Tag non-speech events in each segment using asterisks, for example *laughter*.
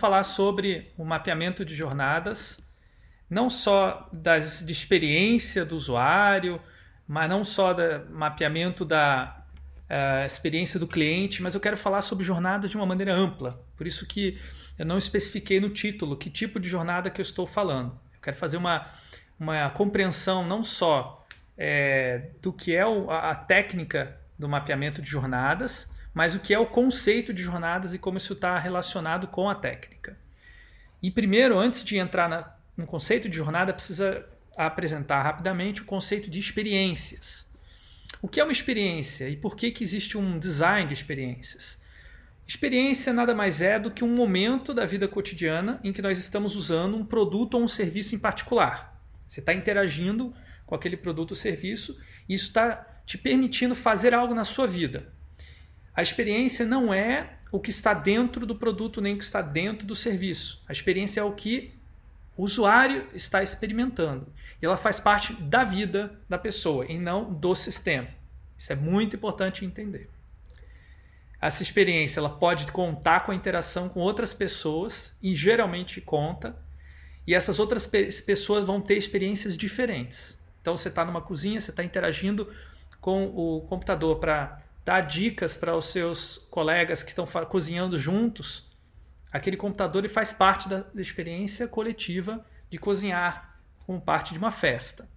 falar sobre o mapeamento de jornadas, não só das, de experiência do usuário, mas não só do mapeamento da uh, experiência do cliente, mas eu quero falar sobre jornadas de uma maneira ampla. Por isso que eu não especifiquei no título que tipo de jornada que eu estou falando. Eu quero fazer uma, uma compreensão não só é, do que é o, a, a técnica do mapeamento de jornadas, mas o que é o conceito de jornadas e como isso está relacionado com a técnica. E primeiro, antes de entrar na, no conceito de jornada, precisa apresentar rapidamente o conceito de experiências. O que é uma experiência e por que, que existe um design de experiências? Experiência nada mais é do que um momento da vida cotidiana em que nós estamos usando um produto ou um serviço em particular. Você está interagindo com aquele produto ou serviço e isso está te permitindo fazer algo na sua vida. A experiência não é o que está dentro do produto nem o que está dentro do serviço. A experiência é o que o usuário está experimentando. E ela faz parte da vida da pessoa e não do sistema. Isso é muito importante entender. Essa experiência ela pode contar com a interação com outras pessoas e geralmente conta. E essas outras pessoas vão ter experiências diferentes. Então você está numa cozinha, você está interagindo com o computador para dar dicas para os seus colegas que estão cozinhando juntos, aquele computador ele faz parte da experiência coletiva de cozinhar como parte de uma festa.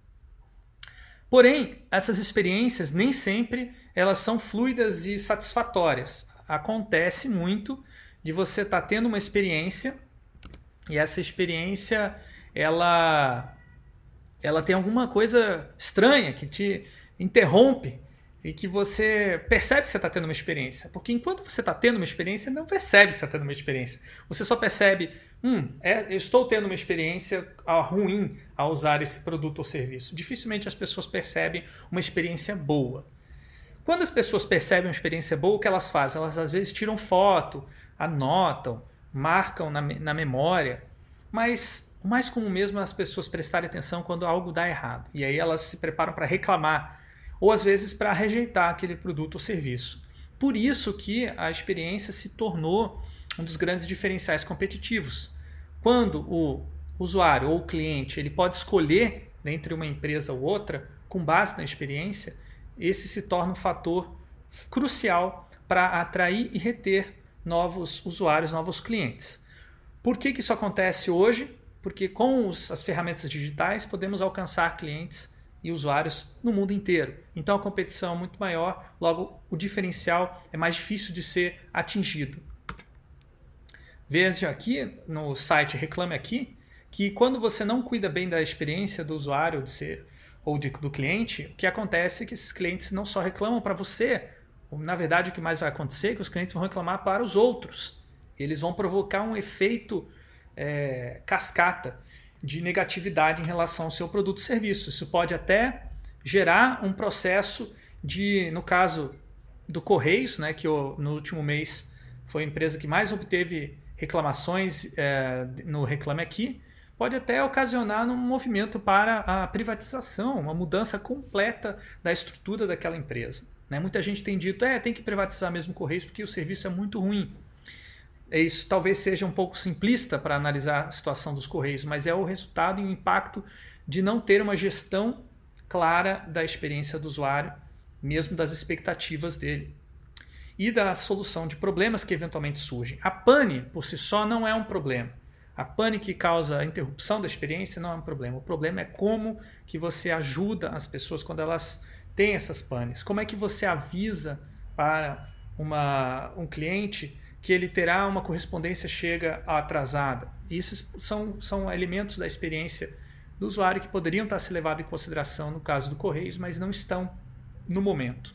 Porém, essas experiências nem sempre elas são fluidas e satisfatórias. Acontece muito de você estar tá tendo uma experiência e essa experiência ela ela tem alguma coisa estranha que te interrompe e que você percebe que você está tendo uma experiência. Porque enquanto você está tendo uma experiência, não percebe que você está tendo uma experiência. Você só percebe, hum, é, eu estou tendo uma experiência ah, ruim ao usar esse produto ou serviço. Dificilmente as pessoas percebem uma experiência boa. Quando as pessoas percebem uma experiência boa, o que elas fazem? Elas às vezes tiram foto, anotam, marcam na, na memória, mas o mais comum mesmo é as pessoas prestarem atenção quando algo dá errado. E aí elas se preparam para reclamar ou às vezes para rejeitar aquele produto ou serviço. Por isso que a experiência se tornou um dos grandes diferenciais competitivos. Quando o usuário ou o cliente ele pode escolher entre uma empresa ou outra com base na experiência, esse se torna um fator crucial para atrair e reter novos usuários, novos clientes. Por que, que isso acontece hoje? Porque com os, as ferramentas digitais podemos alcançar clientes e usuários no mundo inteiro. Então a competição é muito maior, logo o diferencial é mais difícil de ser atingido. Veja aqui no site Reclame Aqui que quando você não cuida bem da experiência do usuário de ser, ou de, do cliente, o que acontece é que esses clientes não só reclamam para você, na verdade o que mais vai acontecer é que os clientes vão reclamar para os outros. Eles vão provocar um efeito é, cascata de negatividade em relação ao seu produto ou serviço. Isso pode até gerar um processo de, no caso do Correios, né, que no último mês foi a empresa que mais obteve reclamações é, no Reclame Aqui, pode até ocasionar um movimento para a privatização, uma mudança completa da estrutura daquela empresa. Né? Muita gente tem dito, é, tem que privatizar mesmo o Correios porque o serviço é muito ruim. É isso talvez seja um pouco simplista para analisar a situação dos Correios, mas é o resultado e o impacto de não ter uma gestão clara da experiência do usuário, mesmo das expectativas dele. E da solução de problemas que eventualmente surgem. A pane, por si só, não é um problema. A pane que causa a interrupção da experiência não é um problema. O problema é como que você ajuda as pessoas quando elas têm essas panes. Como é que você avisa para uma, um cliente que ele terá uma correspondência chega atrasada. Isso são, são elementos da experiência do usuário que poderiam estar se levados em consideração no caso do Correios, mas não estão no momento.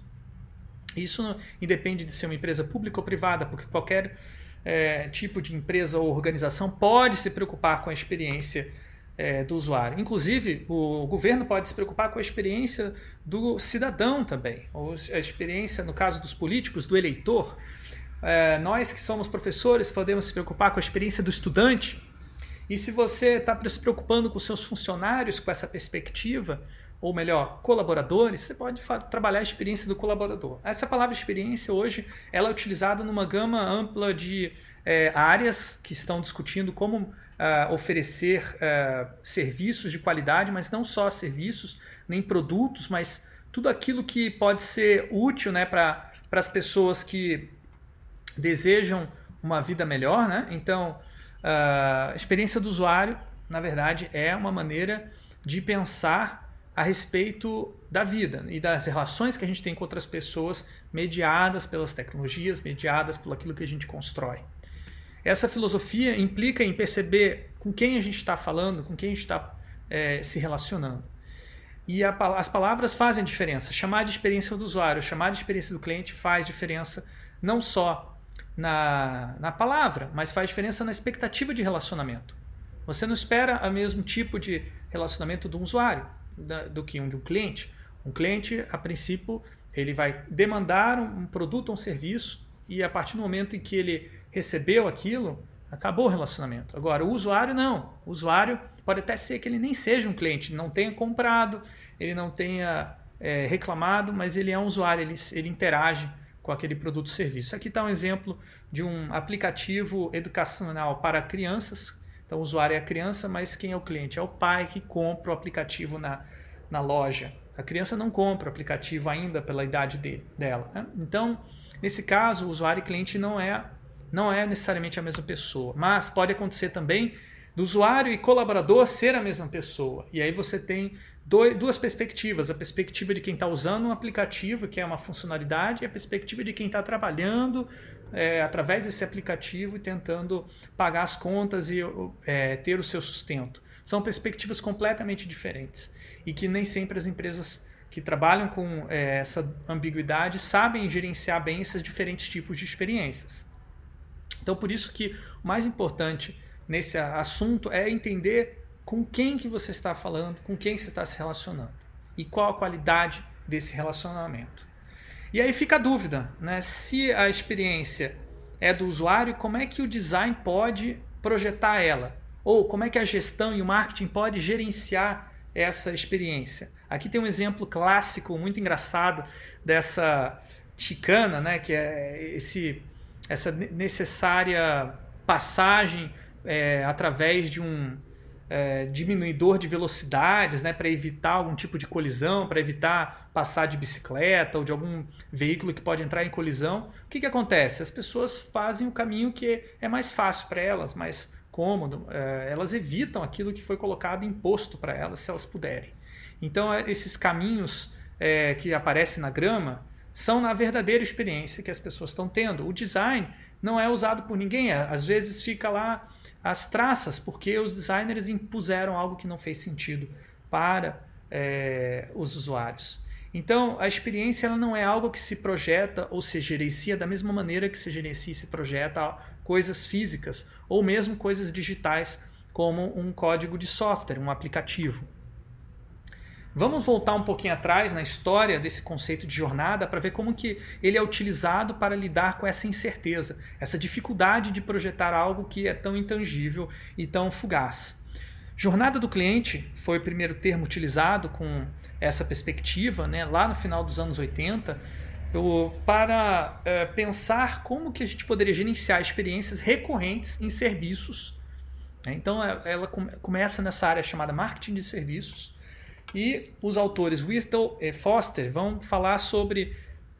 Isso independe de ser uma empresa pública ou privada, porque qualquer é, tipo de empresa ou organização pode se preocupar com a experiência é, do usuário. Inclusive, o governo pode se preocupar com a experiência do cidadão também, ou a experiência, no caso dos políticos, do eleitor. É, nós que somos professores podemos se preocupar com a experiência do estudante. E se você está se preocupando com seus funcionários com essa perspectiva, ou melhor, colaboradores, você pode trabalhar a experiência do colaborador. Essa palavra experiência hoje ela é utilizada numa gama ampla de é, áreas que estão discutindo como uh, oferecer uh, serviços de qualidade, mas não só serviços, nem produtos, mas tudo aquilo que pode ser útil né, para as pessoas que desejam uma vida melhor. Né? Então, a experiência do usuário, na verdade, é uma maneira de pensar a respeito da vida e das relações que a gente tem com outras pessoas, mediadas pelas tecnologias, mediadas por aquilo que a gente constrói. Essa filosofia implica em perceber com quem a gente está falando, com quem a gente está é, se relacionando. E a, as palavras fazem diferença. Chamar de experiência do usuário, chamar de experiência do cliente faz diferença não só na, na palavra, mas faz diferença na expectativa de relacionamento. Você não espera o mesmo tipo de relacionamento do usuário da, do que um de um cliente. Um cliente, a princípio, ele vai demandar um produto ou um serviço e a partir do momento em que ele recebeu aquilo, acabou o relacionamento. Agora, o usuário não. O usuário pode até ser que ele nem seja um cliente, não tenha comprado, ele não tenha é, reclamado, mas ele é um usuário, ele, ele interage com aquele produto ou serviço. Aqui está um exemplo de um aplicativo educacional para crianças então o usuário é a criança, mas quem é o cliente? É o pai que compra o aplicativo na, na loja. A criança não compra o aplicativo ainda pela idade dele, dela. Né? Então, nesse caso, o usuário e cliente não é, não é necessariamente a mesma pessoa. Mas pode acontecer também do usuário e colaborador ser a mesma pessoa. E aí você tem dois, duas perspectivas: a perspectiva de quem está usando um aplicativo, que é uma funcionalidade, e a perspectiva de quem está trabalhando é, através desse aplicativo e tentando pagar as contas e é, ter o seu sustento. São perspectivas completamente diferentes e que nem sempre as empresas que trabalham com é, essa ambiguidade sabem gerenciar bem esses diferentes tipos de experiências. Então, por isso que o mais importante nesse assunto é entender com quem que você está falando, com quem você está se relacionando e qual a qualidade desse relacionamento. E aí fica a dúvida, né? Se a experiência é do usuário, como é que o design pode projetar ela? Ou como é que a gestão e o marketing pode gerenciar essa experiência? Aqui tem um exemplo clássico, muito engraçado, dessa chicana, né? que é esse, essa necessária passagem é, através de um, é, diminuidor de velocidades né, para evitar algum tipo de colisão, para evitar passar de bicicleta ou de algum veículo que pode entrar em colisão. O que, que acontece? As pessoas fazem o caminho que é mais fácil para elas, mais cômodo, é, elas evitam aquilo que foi colocado imposto para elas, se elas puderem. Então, é, esses caminhos é, que aparecem na grama são na verdadeira experiência que as pessoas estão tendo. O design não é usado por ninguém, é, às vezes fica lá as traças, porque os designers impuseram algo que não fez sentido para é, os usuários. Então, a experiência ela não é algo que se projeta ou se gerencia da mesma maneira que se gerencia e se projeta coisas físicas ou mesmo coisas digitais, como um código de software, um aplicativo. Vamos voltar um pouquinho atrás na história desse conceito de jornada para ver como que ele é utilizado para lidar com essa incerteza, essa dificuldade de projetar algo que é tão intangível e tão fugaz. Jornada do cliente foi o primeiro termo utilizado com essa perspectiva, né, lá no final dos anos 80, para é, pensar como que a gente poderia gerenciar experiências recorrentes em serviços. Então, é, ela começa nessa área chamada marketing de serviços, e os autores Whittle e Foster vão falar sobre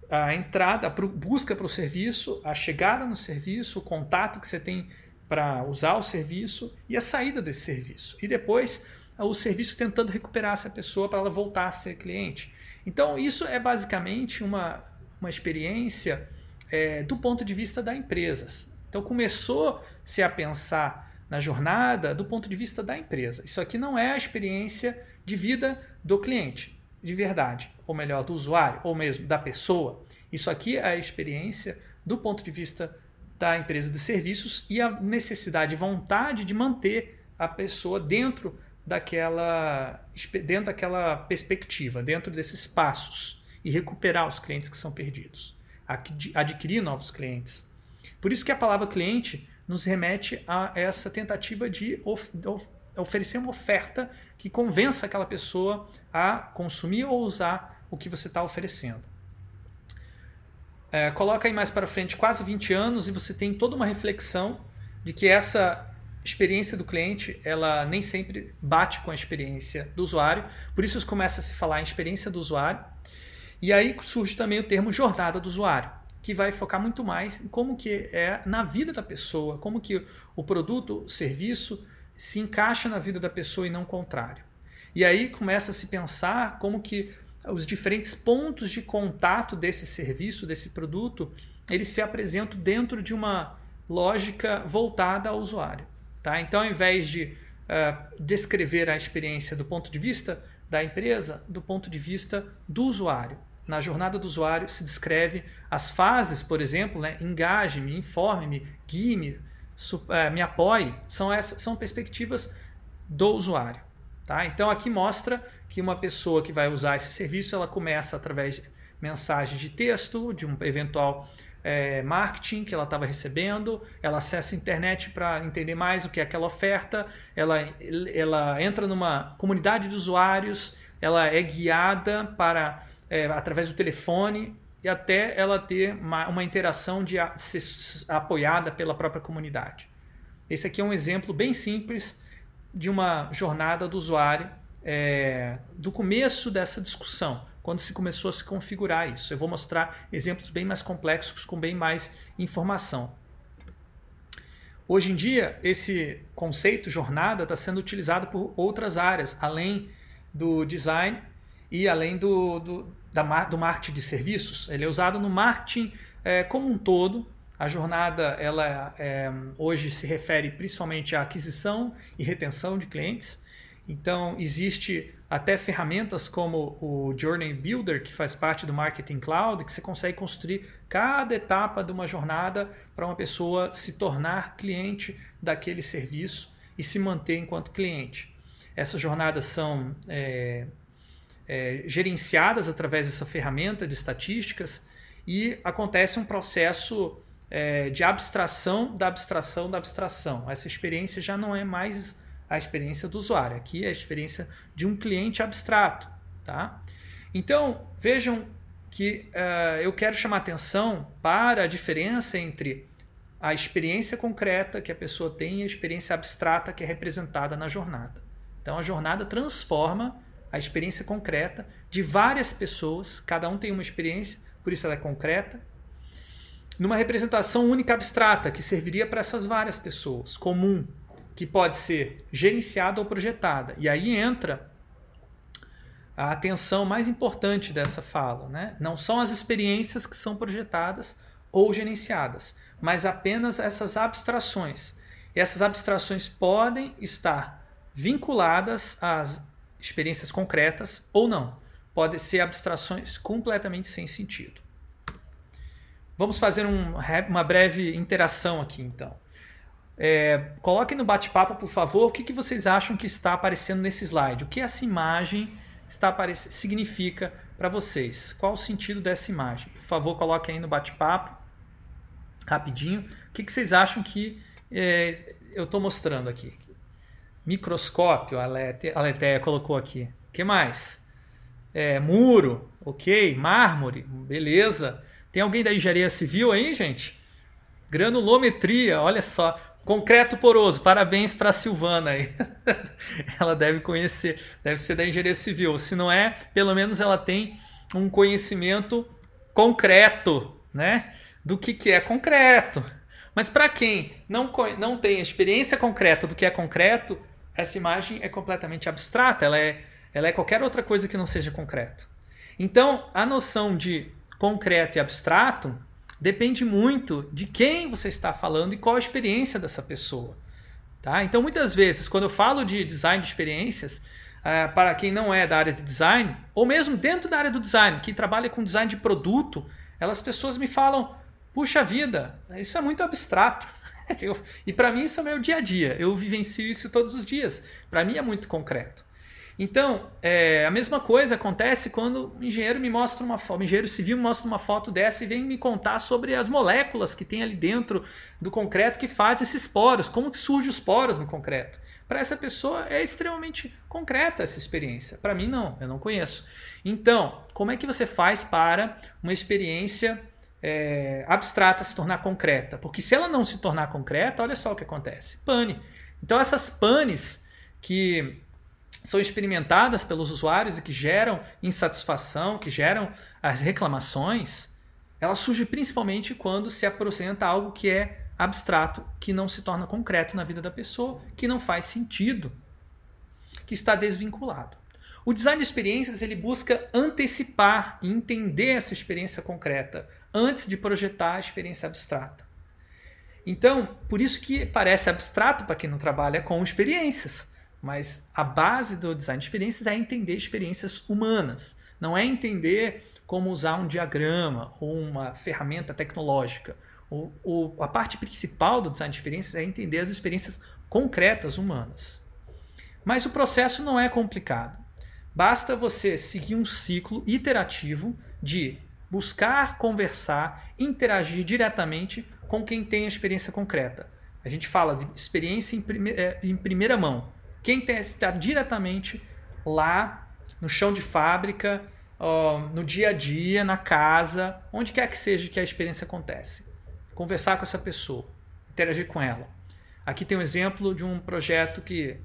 a entrada, a busca para o serviço, a chegada no serviço, o contato que você tem para usar o serviço e a saída desse serviço. E depois o serviço tentando recuperar essa pessoa para ela voltar a ser cliente. Então, isso é basicamente uma, uma experiência é, do ponto de vista da empresa. Então, começou-se a pensar na jornada do ponto de vista da empresa. Isso aqui não é a experiência de vida do cliente, de verdade, ou melhor, do usuário, ou mesmo da pessoa. Isso aqui é a experiência do ponto de vista da empresa de serviços e a necessidade e vontade de manter a pessoa dentro daquela, dentro daquela perspectiva, dentro desses passos e recuperar os clientes que são perdidos, adquirir novos clientes. Por isso que a palavra cliente nos remete a essa tentativa de oferecer uma oferta que convença aquela pessoa a consumir ou usar o que você está oferecendo. É, coloca aí mais para frente quase 20 anos e você tem toda uma reflexão de que essa experiência do cliente ela nem sempre bate com a experiência do usuário, por isso começa a se falar em experiência do usuário. E aí surge também o termo jornada do usuário, que vai focar muito mais em como que é na vida da pessoa, como que o produto, o serviço se encaixa na vida da pessoa e não o contrário. E aí começa a se pensar como que os diferentes pontos de contato desse serviço, desse produto, eles se apresentam dentro de uma lógica voltada ao usuário. Tá? Então, ao invés de uh, descrever a experiência do ponto de vista da empresa, do ponto de vista do usuário. Na jornada do usuário se descreve as fases, por exemplo, né? engaje-me, informe-me, guie-me, me apoie. São, essas, são perspectivas do usuário. Tá? Então aqui mostra que uma pessoa que vai usar esse serviço, ela começa através de mensagens de texto, de um eventual é, marketing que ela estava recebendo, ela acessa a internet para entender mais o que é aquela oferta, ela, ela entra numa comunidade de usuários, ela é guiada para é, através do telefone e até ela ter uma, uma interação de ser apoiada pela própria comunidade. Esse aqui é um exemplo bem simples de uma jornada do usuário é, do começo dessa discussão, quando se começou a se configurar isso. Eu vou mostrar exemplos bem mais complexos, com bem mais informação. Hoje em dia, esse conceito jornada está sendo utilizado por outras áreas, além do design e além do, do, da, do marketing de serviços. Ele é usado no marketing é, como um todo, a jornada ela é, hoje se refere principalmente à aquisição e retenção de clientes. Então existe até ferramentas como o Journey Builder que faz parte do Marketing Cloud, que você consegue construir cada etapa de uma jornada para uma pessoa se tornar cliente daquele serviço e se manter enquanto cliente. Essas jornadas são é, é, gerenciadas através dessa ferramenta de estatísticas e acontece um processo é, de abstração da abstração da abstração. Essa experiência já não é mais a experiência do usuário, aqui é a experiência de um cliente abstrato. Tá? Então, vejam que uh, eu quero chamar atenção para a diferença entre a experiência concreta que a pessoa tem e a experiência abstrata que é representada na jornada. Então, a jornada transforma a experiência concreta de várias pessoas, cada um tem uma experiência, por isso ela é concreta, numa representação única abstrata que serviria para essas várias pessoas, comum, que pode ser gerenciada ou projetada. E aí entra a atenção mais importante dessa fala. Né? Não são as experiências que são projetadas ou gerenciadas, mas apenas essas abstrações. E essas abstrações podem estar vinculadas às experiências concretas ou não. Podem ser abstrações completamente sem sentido. Vamos fazer um, uma breve interação aqui, então. É, coloquem no bate-papo, por favor, o que, que vocês acham que está aparecendo nesse slide. O que essa imagem está significa para vocês? Qual o sentido dessa imagem? Por favor, coloquem aí no bate-papo, rapidinho. O que, que vocês acham que é, eu estou mostrando aqui? Microscópio, a Letéia colocou aqui. O que mais? É, muro, ok. Mármore, beleza. Tem alguém da engenharia civil aí, gente? Granulometria, olha só. Concreto poroso, parabéns para a Silvana aí. *laughs* ela deve conhecer, deve ser da engenharia civil. Se não é, pelo menos ela tem um conhecimento concreto, né? Do que, que é concreto. Mas para quem não, não tem experiência concreta do que é concreto, essa imagem é completamente abstrata, ela é, ela é qualquer outra coisa que não seja concreto. Então, a noção de concreto e abstrato depende muito de quem você está falando e qual a experiência dessa pessoa. Tá? Então, muitas vezes, quando eu falo de design de experiências, uh, para quem não é da área de design, ou mesmo dentro da área do design, que trabalha com design de produto, elas pessoas me falam: puxa vida, isso é muito abstrato. *laughs* eu, e para mim isso é o meu dia a dia. Eu vivencio isso todos os dias. Para mim é muito concreto. Então, é, a mesma coisa acontece quando o engenheiro me mostra uma foto, engenheiro civil me mostra uma foto dessa e vem me contar sobre as moléculas que tem ali dentro do concreto que faz esses poros, como que surgem os poros no concreto. Para essa pessoa é extremamente concreta essa experiência. Para mim não, eu não conheço. Então, como é que você faz para uma experiência é, abstrata se tornar concreta? Porque se ela não se tornar concreta, olha só o que acontece: pane. Então essas panes que são experimentadas pelos usuários e que geram insatisfação, que geram as reclamações, ela surge principalmente quando se apresenta algo que é abstrato, que não se torna concreto na vida da pessoa, que não faz sentido, que está desvinculado. O design de experiências ele busca antecipar e entender essa experiência concreta antes de projetar a experiência abstrata. Então, por isso que parece abstrato para quem não trabalha com experiências. Mas a base do design de experiências é entender experiências humanas. Não é entender como usar um diagrama ou uma ferramenta tecnológica. O, o, a parte principal do design de experiências é entender as experiências concretas humanas. Mas o processo não é complicado. Basta você seguir um ciclo iterativo de buscar, conversar, interagir diretamente com quem tem a experiência concreta. A gente fala de experiência em, prime é, em primeira mão. Quem está diretamente lá no chão de fábrica, no dia a dia, na casa, onde quer que seja que a experiência acontece. Conversar com essa pessoa, interagir com ela. Aqui tem um exemplo de um projeto que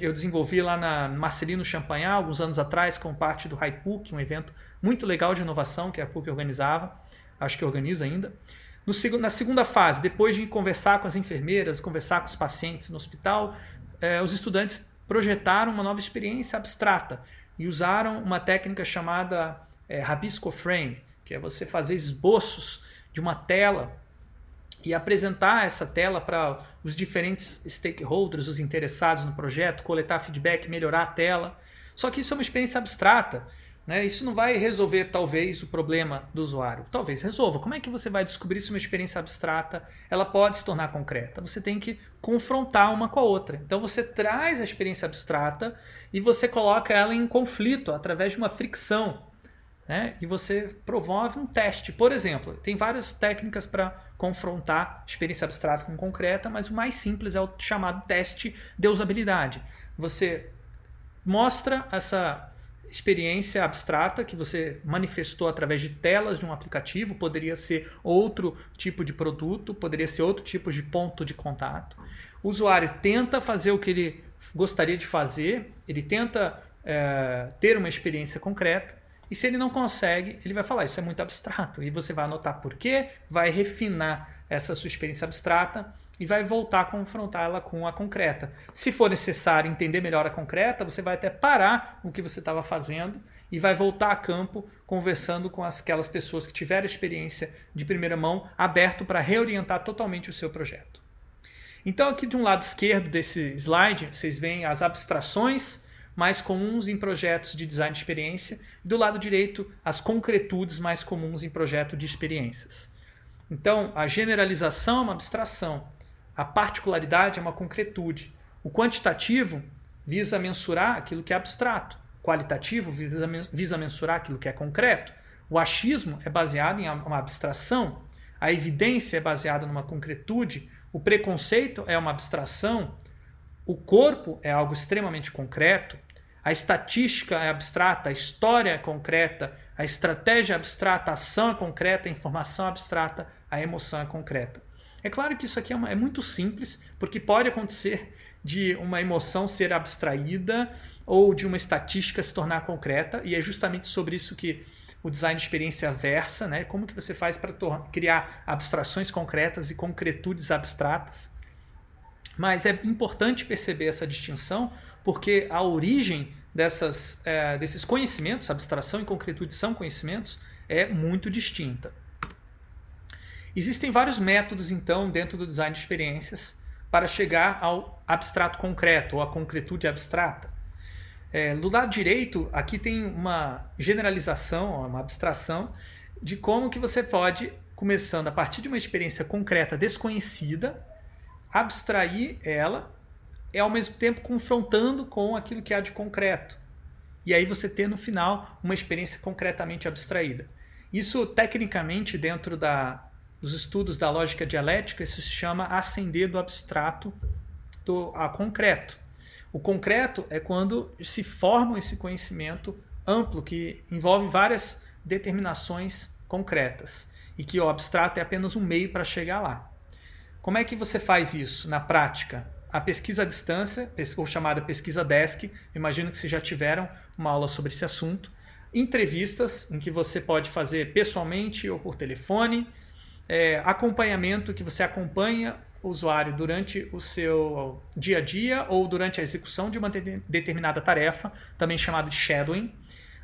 eu desenvolvi lá na Marcelino Champagnat, alguns anos atrás, com parte do HiPUC, um evento muito legal de inovação que a PUC organizava, acho que organiza ainda. No, na segunda fase, depois de conversar com as enfermeiras, conversar com os pacientes no hospital, eh, os estudantes projetaram uma nova experiência abstrata e usaram uma técnica chamada eh, Rabisco Frame, que é você fazer esboços de uma tela e apresentar essa tela para os diferentes stakeholders, os interessados no projeto, coletar feedback, melhorar a tela. Só que isso é uma experiência abstrata. Né? Isso não vai resolver, talvez, o problema do usuário. Talvez resolva. Como é que você vai descobrir se uma experiência abstrata ela pode se tornar concreta? Você tem que confrontar uma com a outra. Então você traz a experiência abstrata e você coloca ela em conflito através de uma fricção. Né? E você promove um teste. Por exemplo, tem várias técnicas para confrontar experiência abstrata com concreta, mas o mais simples é o chamado teste de usabilidade. Você mostra essa experiência abstrata que você manifestou através de telas de um aplicativo, poderia ser outro tipo de produto, poderia ser outro tipo de ponto de contato. O usuário tenta fazer o que ele gostaria de fazer, ele tenta é, ter uma experiência concreta, e se ele não consegue, ele vai falar: Isso é muito abstrato. E você vai anotar por quê, vai refinar essa sua experiência abstrata e vai voltar a confrontá-la com a concreta. Se for necessário entender melhor a concreta, você vai até parar o que você estava fazendo e vai voltar a campo conversando com aquelas pessoas que tiveram experiência de primeira mão, aberto para reorientar totalmente o seu projeto. Então, aqui de um lado esquerdo desse slide, vocês veem as abstrações mais comuns em projetos de design de experiência, e do lado direito, as concretudes mais comuns em projeto de experiências. Então, a generalização é uma abstração, a particularidade é uma concretude. O quantitativo visa mensurar aquilo que é abstrato. O qualitativo visa, mensurar aquilo que é concreto. O achismo é baseado em uma abstração. A evidência é baseada numa concretude. O preconceito é uma abstração. O corpo é algo extremamente concreto. A estatística é abstrata, a história é concreta, a estratégia é abstrata, a ação é concreta, a informação é abstrata, a emoção é concreta. É claro que isso aqui é, uma, é muito simples, porque pode acontecer de uma emoção ser abstraída ou de uma estatística se tornar concreta, e é justamente sobre isso que o design de experiência versa, né? Como que você faz para criar abstrações concretas e concretudes abstratas? Mas é importante perceber essa distinção, porque a origem dessas, é, desses conhecimentos, abstração e concretude são conhecimentos, é muito distinta. Existem vários métodos, então, dentro do design de experiências para chegar ao abstrato concreto ou à concretude abstrata. É, do lado direito, aqui tem uma generalização, uma abstração de como que você pode, começando a partir de uma experiência concreta desconhecida, abstrair ela e ao mesmo tempo confrontando com aquilo que há de concreto. e aí você ter no final uma experiência concretamente abstraída. Isso, tecnicamente, dentro da, dos estudos da lógica dialética, isso se chama ascender do abstrato do, a concreto. O concreto é quando se forma esse conhecimento amplo que envolve várias determinações concretas e que o abstrato é apenas um meio para chegar lá. Como é que você faz isso na prática? A pesquisa à distância, ou chamada pesquisa desk, imagino que vocês já tiveram uma aula sobre esse assunto. Entrevistas, em que você pode fazer pessoalmente ou por telefone. É, acompanhamento, que você acompanha o usuário durante o seu dia a dia ou durante a execução de uma de determinada tarefa, também chamado de shadowing.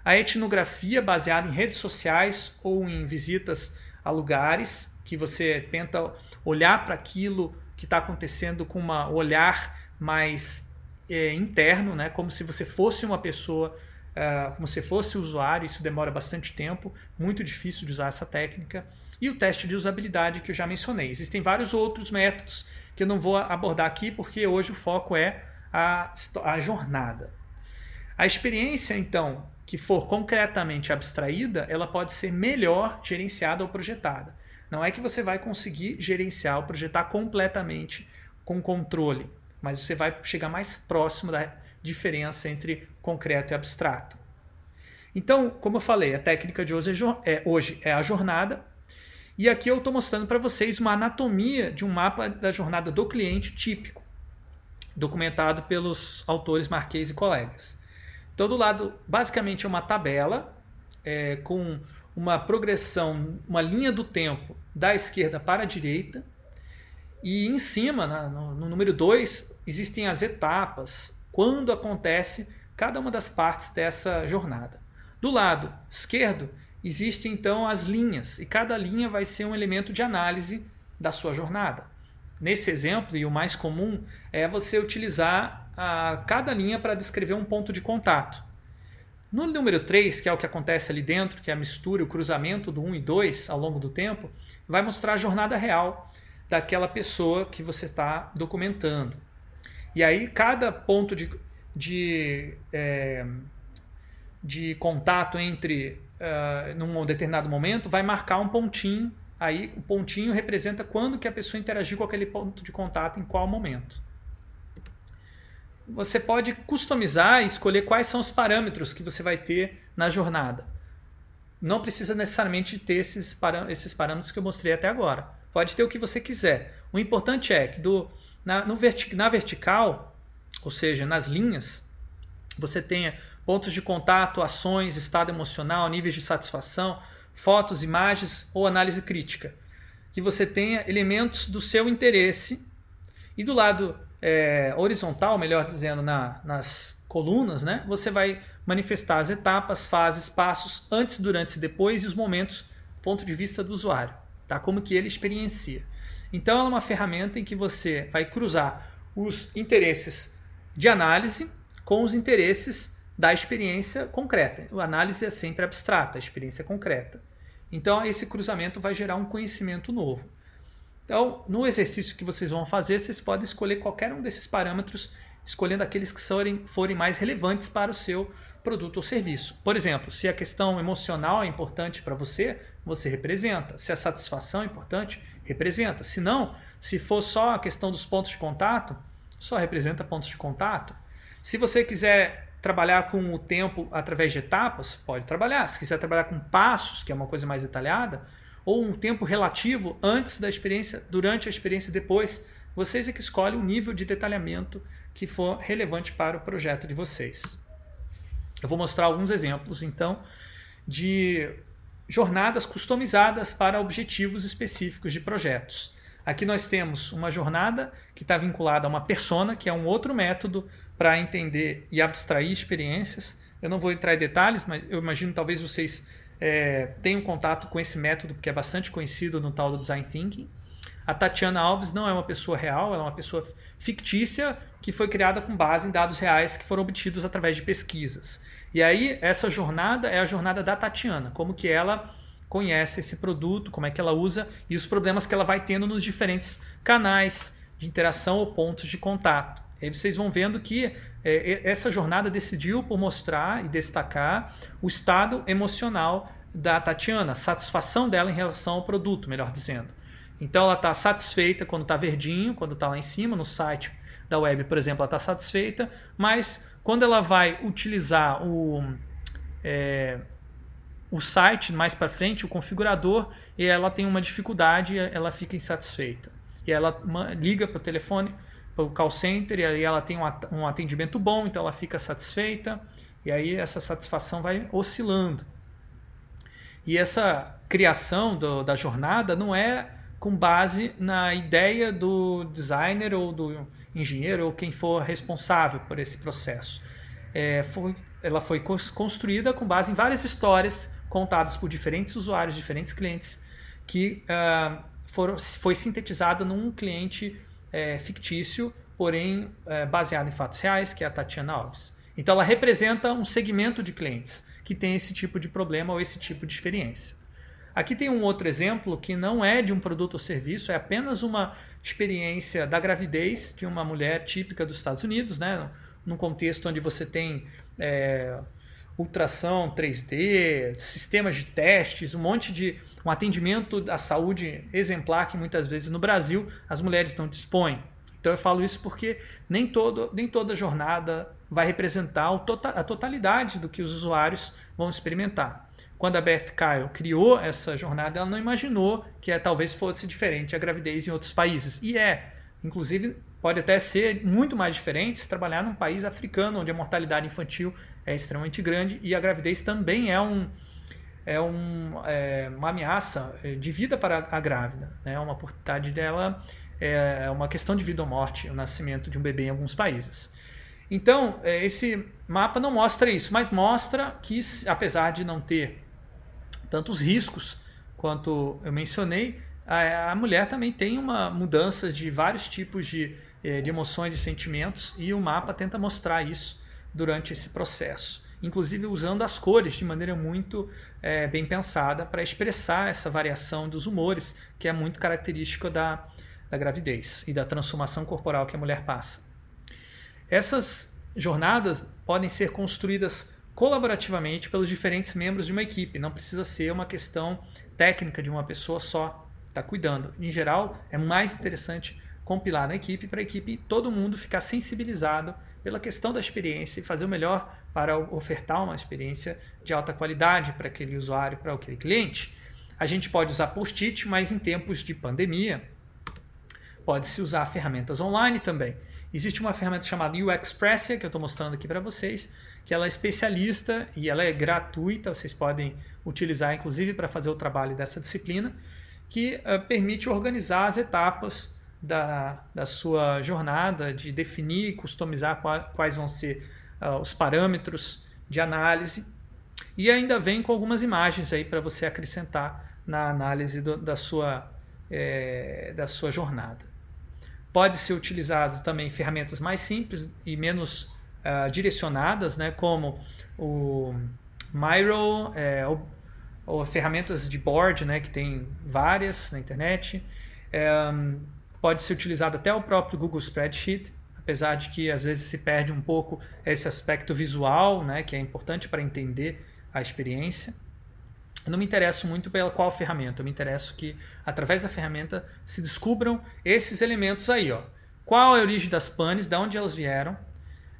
A etnografia, baseada em redes sociais ou em visitas a lugares, que você tenta olhar para aquilo que está acontecendo com um olhar mais é, interno, né? como se você fosse uma pessoa, uh, como se fosse usuário. Isso demora bastante tempo, muito difícil de usar essa técnica. E o teste de usabilidade que eu já mencionei. Existem vários outros métodos que eu não vou abordar aqui porque hoje o foco é a, a jornada. A experiência, então, que for concretamente abstraída, ela pode ser melhor gerenciada ou projetada. Não é que você vai conseguir gerenciar projetar completamente com controle, mas você vai chegar mais próximo da diferença entre concreto e abstrato. Então, como eu falei, a técnica de hoje é, hoje é a jornada. E aqui eu estou mostrando para vocês uma anatomia de um mapa da jornada do cliente típico, documentado pelos autores Marquês e colegas. Todo lado, basicamente, é uma tabela é, com uma progressão, uma linha do tempo da esquerda para a direita. E em cima, no, no número 2, existem as etapas, quando acontece cada uma das partes dessa jornada. Do lado esquerdo, existem então as linhas, e cada linha vai ser um elemento de análise da sua jornada. Nesse exemplo, e o mais comum, é você utilizar a cada linha para descrever um ponto de contato. No número 3, que é o que acontece ali dentro, que é a mistura, o cruzamento do 1 e 2 ao longo do tempo, vai mostrar a jornada real daquela pessoa que você está documentando. E aí, cada ponto de, de, é, de contato entre uh, num determinado momento vai marcar um pontinho. Aí, o pontinho representa quando que a pessoa interagiu com aquele ponto de contato, em qual momento você pode customizar e escolher quais são os parâmetros que você vai ter na jornada. Não precisa necessariamente ter esses, esses parâmetros que eu mostrei até agora. Pode ter o que você quiser. O importante é que do, na, no verti na vertical, ou seja, nas linhas, você tenha pontos de contato, ações, estado emocional, níveis de satisfação, fotos, imagens ou análise crítica. Que você tenha elementos do seu interesse. E do lado é, horizontal, melhor dizendo, na, nas colunas, né, você vai manifestar as etapas, fases, passos, antes, durante e depois e os momentos, ponto de vista do usuário, tá? como que ele experiencia. Então, é uma ferramenta em que você vai cruzar os interesses de análise com os interesses da experiência concreta. A análise é sempre abstrata, a experiência é concreta. Então, esse cruzamento vai gerar um conhecimento novo. Então, no exercício que vocês vão fazer, vocês podem escolher qualquer um desses parâmetros, escolhendo aqueles que forem, forem mais relevantes para o seu produto ou serviço. Por exemplo, se a questão emocional é importante para você, você representa. Se a satisfação é importante, representa. Se não, se for só a questão dos pontos de contato, só representa pontos de contato. Se você quiser trabalhar com o tempo através de etapas, pode trabalhar. Se quiser trabalhar com passos, que é uma coisa mais detalhada, ou um tempo relativo antes da experiência, durante a experiência e depois. Vocês é que escolhem o nível de detalhamento que for relevante para o projeto de vocês. Eu vou mostrar alguns exemplos, então, de jornadas customizadas para objetivos específicos de projetos. Aqui nós temos uma jornada que está vinculada a uma persona, que é um outro método para entender e abstrair experiências. Eu não vou entrar em detalhes, mas eu imagino talvez vocês é, tenho contato com esse método que é bastante conhecido no tal do Design Thinking. A Tatiana Alves não é uma pessoa real, ela é uma pessoa fictícia que foi criada com base em dados reais que foram obtidos através de pesquisas. E aí, essa jornada é a jornada da Tatiana, como que ela conhece esse produto, como é que ela usa e os problemas que ela vai tendo nos diferentes canais de interação ou pontos de contato. Aí vocês vão vendo que é, essa jornada decidiu por mostrar e destacar o estado emocional da Tatiana, a satisfação dela em relação ao produto, melhor dizendo. Então ela está satisfeita quando está verdinho, quando está lá em cima, no site da web, por exemplo, ela está satisfeita, mas quando ela vai utilizar o, é, o site mais para frente, o configurador, e ela tem uma dificuldade, ela fica insatisfeita. E ela liga para o telefone, para o call center, e aí ela tem um atendimento bom, então ela fica satisfeita, e aí essa satisfação vai oscilando. E essa criação do, da jornada não é com base na ideia do designer ou do engenheiro ou quem for responsável por esse processo. É, foi, ela foi construída com base em várias histórias contadas por diferentes usuários, diferentes clientes, que uh, foram, foi sintetizada num cliente é, fictício, porém é, baseado em fatos reais, que é a Tatiana Alves. Então ela representa um segmento de clientes que tem esse tipo de problema ou esse tipo de experiência. Aqui tem um outro exemplo que não é de um produto ou serviço, é apenas uma experiência da gravidez de uma mulher típica dos Estados Unidos, né? num contexto onde você tem é, ultrassom 3D, sistemas de testes, um monte de um atendimento à saúde exemplar que muitas vezes no Brasil as mulheres não dispõem. Então eu falo isso porque nem, todo, nem toda jornada vai representar a totalidade do que os usuários vão experimentar. Quando a Beth Kyle criou essa jornada, ela não imaginou que é, talvez fosse diferente a gravidez em outros países. E é. Inclusive, pode até ser muito mais diferente se trabalhar num país africano, onde a mortalidade infantil é extremamente grande e a gravidez também é, um, é, um, é uma ameaça de vida para a grávida. Né? Uma oportunidade dela é uma questão de vida ou morte, o nascimento de um bebê em alguns países. Então, é, esse mapa não mostra isso, mas mostra que, apesar de não ter tantos riscos quanto eu mencionei, a, mulher também tem uma mudança de vários tipos de é, de emoções e sentimentos, e o mapa tenta mostrar isso durante esse processo. Inclusive usando as cores de maneira muito é, bem pensada para expressar essa variação dos humores, que é muito característica da, da gravidez e da transformação corporal que a mulher passa. Essas jornadas podem ser construídas colaborativamente pelos diferentes membros de uma equipe, não precisa ser uma questão técnica de uma pessoa só está cuidando. Em geral, é mais interessante compilar na equipe para a equipe todo mundo ficar sensibilizado pela questão da experiência e fazer o melhor para ofertar uma experiência de alta qualidade para aquele usuário, para aquele cliente. A gente pode usar post-it, mas em tempos de pandemia pode-se usar ferramentas online também. Existe uma ferramenta chamada UXpressia, que eu estou mostrando aqui para vocês, que ela é especialista e ela é gratuita, vocês podem utilizar inclusive para fazer o trabalho dessa disciplina, que uh, permite organizar as etapas da, da sua jornada, de definir e customizar quais vão ser uh, os parâmetros de análise. E ainda vem com algumas imagens aí para você acrescentar na análise do, da, sua, é, da sua jornada. Pode ser utilizado também ferramentas mais simples e menos uh, direcionadas, né, como o Miro, é, ou, ou, ferramentas de board, né, que tem várias na internet. É, pode ser utilizado até o próprio Google Spreadsheet, apesar de que às vezes se perde um pouco esse aspecto visual, né, que é importante para entender a experiência. Eu não me interesso muito pela qual ferramenta, eu me interesso que através da ferramenta se descubram esses elementos aí, ó. Qual é a origem das panes, de onde elas vieram,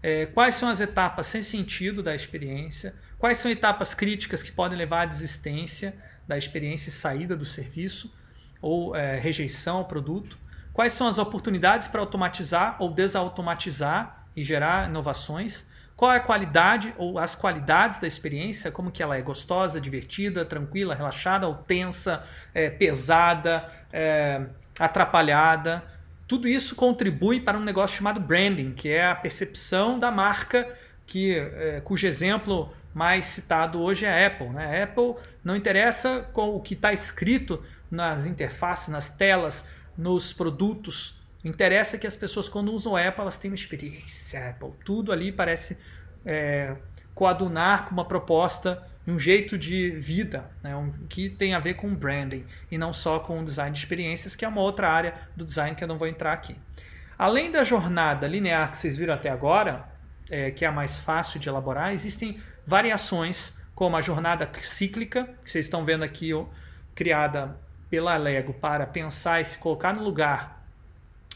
é, quais são as etapas sem sentido da experiência, quais são etapas críticas que podem levar à desistência da experiência e saída do serviço ou é, rejeição ao produto, Quais são as oportunidades para automatizar ou desautomatizar e gerar inovações? Qual é a qualidade ou as qualidades da experiência? Como que ela é gostosa, divertida, tranquila, relaxada ou tensa, é, pesada, é, atrapalhada? Tudo isso contribui para um negócio chamado branding, que é a percepção da marca, que, é, cujo exemplo mais citado hoje é a Apple. Né? A Apple não interessa com o que está escrito nas interfaces, nas telas, nos produtos. Interessa que as pessoas, quando usam Apple, elas uma experiência Apple. Tudo ali parece é, coadunar com uma proposta, um jeito de vida, né? um, que tem a ver com branding e não só com o design de experiências, que é uma outra área do design que eu não vou entrar aqui. Além da jornada linear que vocês viram até agora, é, que é a mais fácil de elaborar, existem variações, como a jornada cíclica, que vocês estão vendo aqui, ó, criada pela Lego para pensar e se colocar no lugar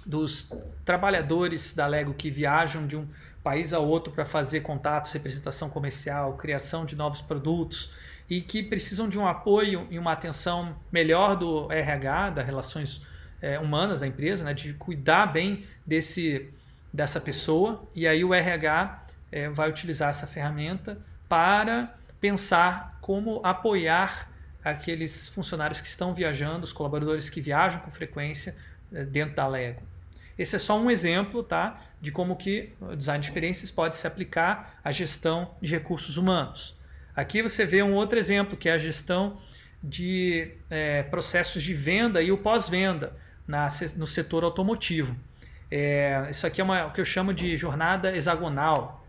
dos trabalhadores da Lego que viajam de um país a outro para fazer contatos, representação comercial, criação de novos produtos e que precisam de um apoio e uma atenção melhor do RH, das relações é, humanas da empresa, né, de cuidar bem desse, dessa pessoa. E aí o RH é, vai utilizar essa ferramenta para pensar como apoiar aqueles funcionários que estão viajando, os colaboradores que viajam com frequência é, dentro da Lego. Esse é só um exemplo tá, de como que o design de experiências pode se aplicar à gestão de recursos humanos. Aqui você vê um outro exemplo, que é a gestão de é, processos de venda e o pós-venda no setor automotivo. É, isso aqui é uma, o que eu chamo de jornada hexagonal.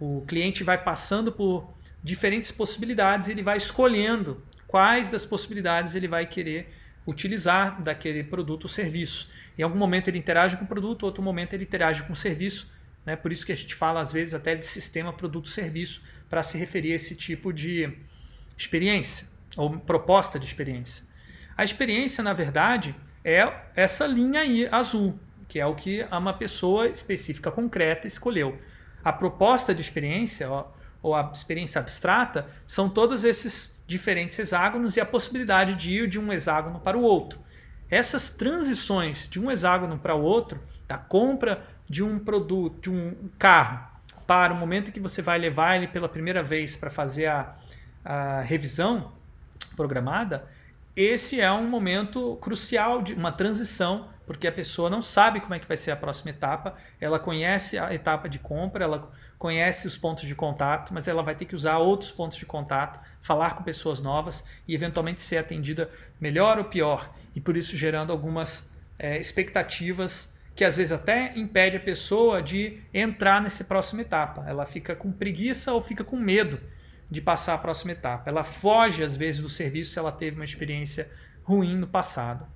O cliente vai passando por diferentes possibilidades e ele vai escolhendo quais das possibilidades ele vai querer utilizar daquele produto ou serviço. Em algum momento ele interage com o produto, outro momento ele interage com o serviço. Né? Por isso que a gente fala às vezes até de sistema produto-serviço para se referir a esse tipo de experiência ou proposta de experiência. A experiência, na verdade, é essa linha aí azul, que é o que uma pessoa específica concreta escolheu. A proposta de experiência ó, ou a experiência abstrata são todos esses diferentes hexágonos e a possibilidade de ir de um hexágono para o outro. Essas transições de um hexágono para o outro, da compra de um produto, de um carro, para o momento que você vai levar ele pela primeira vez para fazer a, a revisão programada, esse é um momento crucial de uma transição, porque a pessoa não sabe como é que vai ser a próxima etapa, ela conhece a etapa de compra, ela conhece os pontos de contato, mas ela vai ter que usar outros pontos de contato, falar com pessoas novas e eventualmente ser atendida melhor ou pior, e por isso gerando algumas é, expectativas que às vezes até impede a pessoa de entrar nessa próxima etapa. Ela fica com preguiça ou fica com medo de passar a próxima etapa. Ela foge às vezes do serviço se ela teve uma experiência ruim no passado.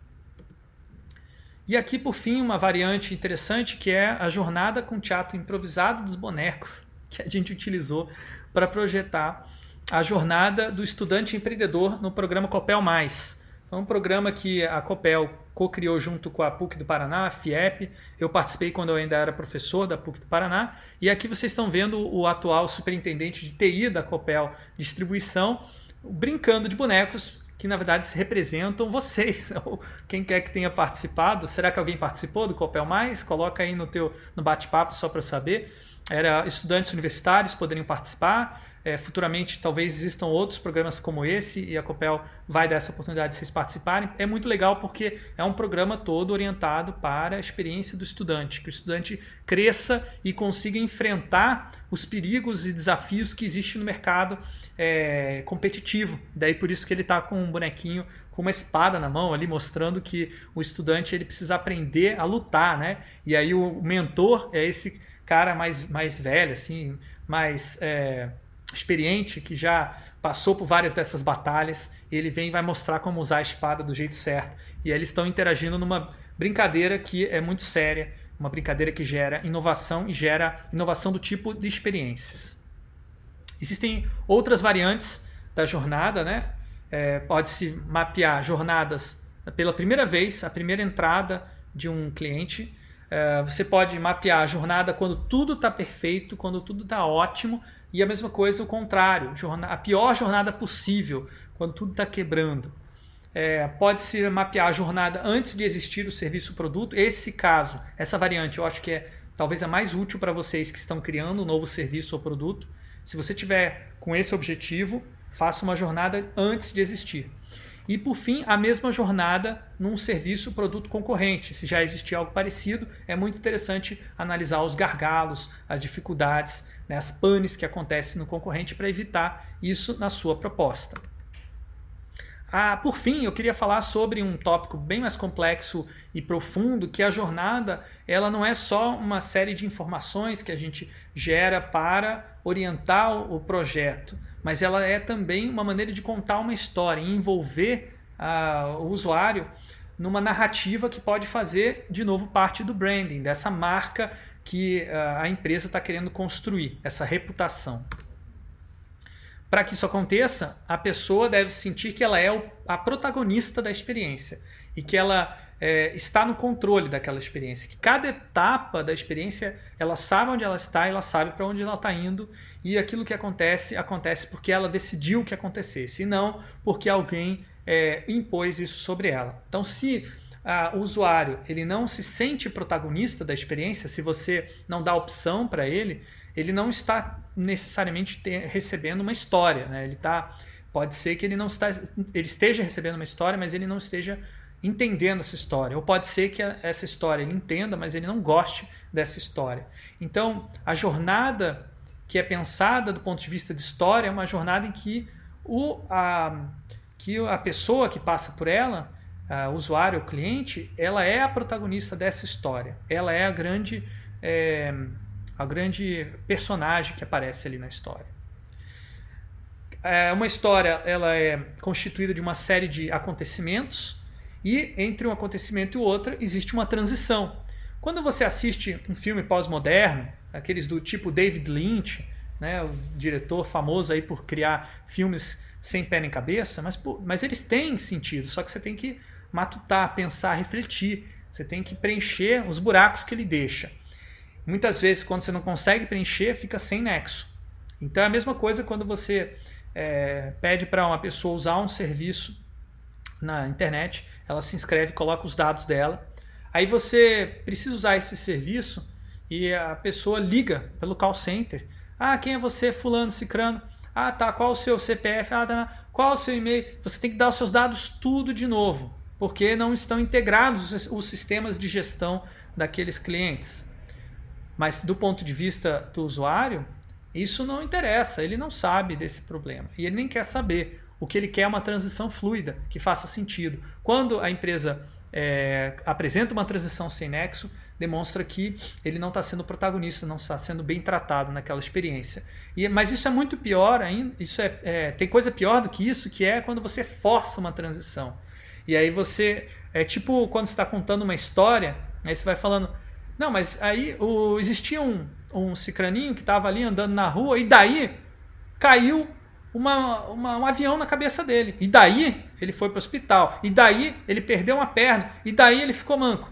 E aqui, por fim, uma variante interessante que é a jornada com teatro improvisado dos bonecos, *laughs* que a gente utilizou para projetar a jornada do estudante empreendedor no programa Copel Mais. É um programa que a Copel co-criou junto com a PUC do Paraná, a FIEP. Eu participei quando eu ainda era professor da PUC do Paraná. E aqui vocês estão vendo o atual superintendente de TI da Copel Distribuição brincando de bonecos que na verdade representam vocês, *laughs* ou quem quer que tenha participado. Será que alguém participou do Copel Mais? Coloca aí no teu no bate-papo só para eu saber. Era estudantes universitários poderiam participar. É, futuramente, talvez existam outros programas como esse e a Copel vai dar essa oportunidade de vocês participarem. É muito legal porque é um programa todo orientado para a experiência do estudante, que o estudante cresça e consiga enfrentar os perigos e desafios que existem no mercado é, competitivo. Daí por isso que ele está com um bonequinho com uma espada na mão ali mostrando que o estudante ele precisa aprender a lutar, né? E aí o mentor é esse cara mais, mais velho, assim, mais é, experiente, que já passou por várias dessas batalhas, ele vem e vai mostrar como usar a espada do jeito certo. E aí eles estão interagindo numa brincadeira que é muito séria, uma brincadeira que gera inovação e gera inovação do tipo de experiências. Existem outras variantes da jornada, né? É, Pode-se mapear jornadas pela primeira vez, a primeira entrada de um cliente. É, você pode mapear a jornada quando tudo está perfeito, quando tudo está ótimo, e a mesma coisa o contrário, a pior jornada possível, quando tudo está quebrando. É, Pode-se mapear a jornada antes de existir o serviço ou produto. Esse caso, essa variante, eu acho que é talvez a mais útil para vocês que estão criando um novo serviço ou produto. Se você tiver com esse objetivo, faça uma jornada antes de existir. E por fim, a mesma jornada num serviço produto concorrente. Se já existir algo parecido, é muito interessante analisar os gargalos, as dificuldades, né, as panes que acontecem no concorrente para evitar isso na sua proposta. Ah, por fim, eu queria falar sobre um tópico bem mais complexo e profundo, que a jornada ela não é só uma série de informações que a gente gera para orientar o projeto, mas ela é também uma maneira de contar uma história, envolver ah, o usuário numa narrativa que pode fazer de novo parte do branding, dessa marca que uh, a empresa está querendo construir, essa reputação. Para que isso aconteça, a pessoa deve sentir que ela é a protagonista da experiência e que ela é, está no controle daquela experiência. Que cada etapa da experiência ela sabe onde ela está, ela sabe para onde ela está indo e aquilo que acontece acontece porque ela decidiu que acontecesse, e não porque alguém é, impôs isso sobre ela. Então, se o usuário ele não se sente protagonista da experiência, se você não dá opção para ele, ele não está necessariamente ter, recebendo uma história. Né? Ele tá, pode ser que ele não está, ele esteja recebendo uma história, mas ele não esteja entendendo essa história. Ou pode ser que essa história ele entenda, mas ele não goste dessa história. Então, a jornada que é pensada do ponto de vista de história é uma jornada em que, o, a, que a pessoa que passa por ela, o usuário, o cliente, ela é a protagonista dessa história. Ela é a grande. É, a grande personagem que aparece ali na história. É uma história ela é constituída de uma série de acontecimentos e entre um acontecimento e outro existe uma transição. Quando você assiste um filme pós-moderno, aqueles do tipo David Lynch, né, o diretor famoso aí por criar filmes sem pé nem cabeça, mas, mas eles têm sentido, só que você tem que matutar, pensar, refletir, você tem que preencher os buracos que ele deixa. Muitas vezes, quando você não consegue preencher, fica sem nexo. Então é a mesma coisa quando você é, pede para uma pessoa usar um serviço na internet, ela se inscreve, coloca os dados dela. Aí você precisa usar esse serviço e a pessoa liga pelo call center. Ah, quem é você, fulano, cicrano? Ah, tá, qual o seu CPF? Ah, tá, qual o seu e-mail? Você tem que dar os seus dados tudo de novo, porque não estão integrados os sistemas de gestão daqueles clientes. Mas do ponto de vista do usuário, isso não interessa, ele não sabe desse problema e ele nem quer saber. O que ele quer é uma transição fluida, que faça sentido. Quando a empresa é, apresenta uma transição sem nexo, demonstra que ele não está sendo protagonista, não está sendo bem tratado naquela experiência. E, mas isso é muito pior ainda. Isso é, é, tem coisa pior do que isso, que é quando você força uma transição. E aí você é tipo quando está contando uma história, aí você vai falando não, mas aí o, existia um, um cicraninho que estava ali andando na rua e daí caiu uma, uma, um avião na cabeça dele. E daí ele foi para o hospital. E daí ele perdeu uma perna. E daí ele ficou manco.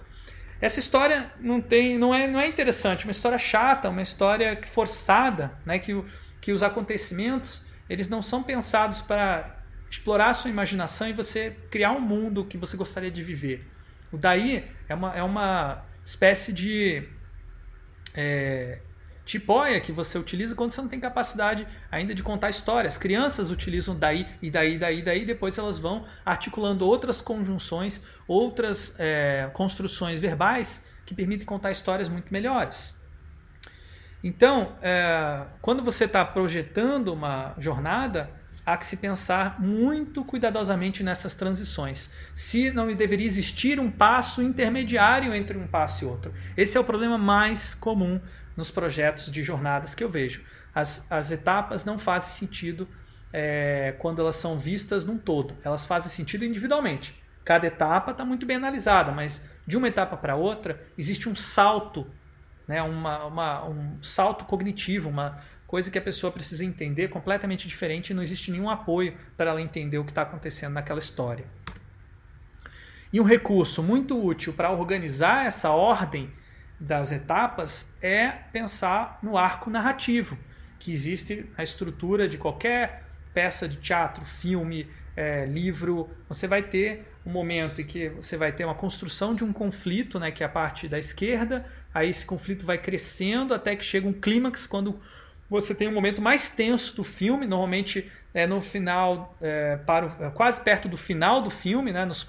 Essa história não tem, não é, não é interessante, uma história chata, uma história forçada, né? Que, que os acontecimentos eles não são pensados para explorar a sua imaginação e você criar um mundo que você gostaria de viver. O daí é uma, é uma espécie de é, tipóia que você utiliza quando você não tem capacidade ainda de contar histórias. Crianças utilizam daí e daí, daí, daí, depois elas vão articulando outras conjunções, outras é, construções verbais que permitem contar histórias muito melhores. Então, é, quando você está projetando uma jornada, há que se pensar muito cuidadosamente nessas transições. Se não deveria existir um passo intermediário entre um passo e outro. Esse é o problema mais comum nos projetos de jornadas que eu vejo. As, as etapas não fazem sentido é, quando elas são vistas num todo. Elas fazem sentido individualmente. Cada etapa está muito bem analisada, mas de uma etapa para outra existe um salto, né, uma, uma, um salto cognitivo, uma, coisa que a pessoa precisa entender completamente diferente e não existe nenhum apoio para ela entender o que está acontecendo naquela história. E um recurso muito útil para organizar essa ordem das etapas é pensar no arco narrativo, que existe na estrutura de qualquer peça de teatro, filme, é, livro. Você vai ter um momento em que você vai ter uma construção de um conflito, né, que é a parte da esquerda, aí esse conflito vai crescendo até que chega um clímax quando você tem um momento mais tenso do filme, normalmente é no final, é, para o, é, quase perto do final do filme, né, nos,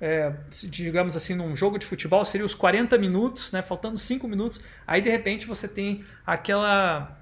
é, digamos assim, num jogo de futebol, seria os 40 minutos, né, faltando 5 minutos, aí de repente você tem aquela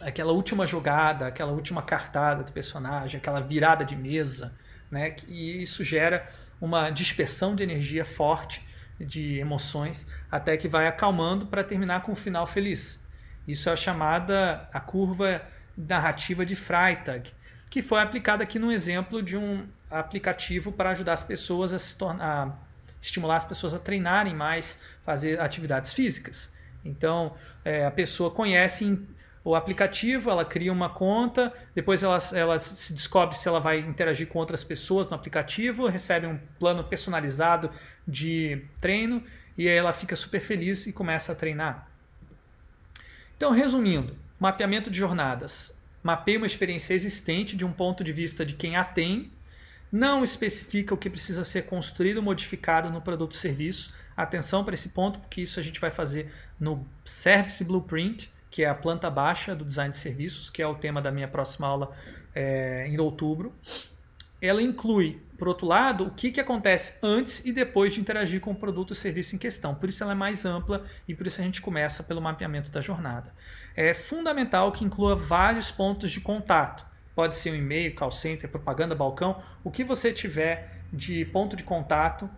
aquela última jogada, aquela última cartada do personagem, aquela virada de mesa, né, e isso gera uma dispersão de energia forte, de emoções, até que vai acalmando para terminar com um final feliz. Isso é a chamada a curva narrativa de Freytag, que foi aplicada aqui no exemplo de um aplicativo para ajudar as pessoas a, se tornar, estimular as pessoas a treinarem mais, fazer atividades físicas. Então, é, a pessoa conhece o aplicativo, ela cria uma conta, depois ela, ela se descobre se ela vai interagir com outras pessoas no aplicativo, recebe um plano personalizado de treino e aí ela fica super feliz e começa a treinar. Então, resumindo, mapeamento de jornadas. Mapeia uma experiência existente de um ponto de vista de quem a tem, não especifica o que precisa ser construído ou modificado no produto ou serviço. Atenção para esse ponto, porque isso a gente vai fazer no Service Blueprint, que é a planta baixa do design de serviços, que é o tema da minha próxima aula é, em outubro. Ela inclui, por outro lado, o que, que acontece antes e depois de interagir com o produto ou serviço em questão. Por isso ela é mais ampla e por isso a gente começa pelo mapeamento da jornada. É fundamental que inclua vários pontos de contato. Pode ser um e-mail, call center, propaganda, balcão, o que você tiver de ponto de contato,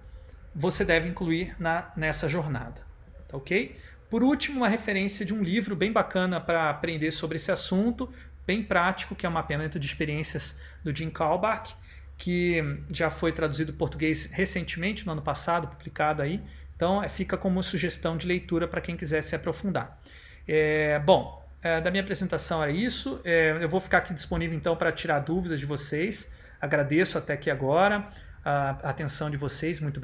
você deve incluir na, nessa jornada. Tá ok? Por último, uma referência de um livro bem bacana para aprender sobre esse assunto, bem prático, que é o mapeamento de experiências do Jim Kalbach, que já foi traduzido em português recentemente, no ano passado, publicado aí. Então, é, fica como sugestão de leitura para quem quiser se aprofundar. É, bom, é, da minha apresentação era isso. É, eu vou ficar aqui disponível então para tirar dúvidas de vocês. Agradeço até aqui agora a atenção de vocês. Muito obrigado.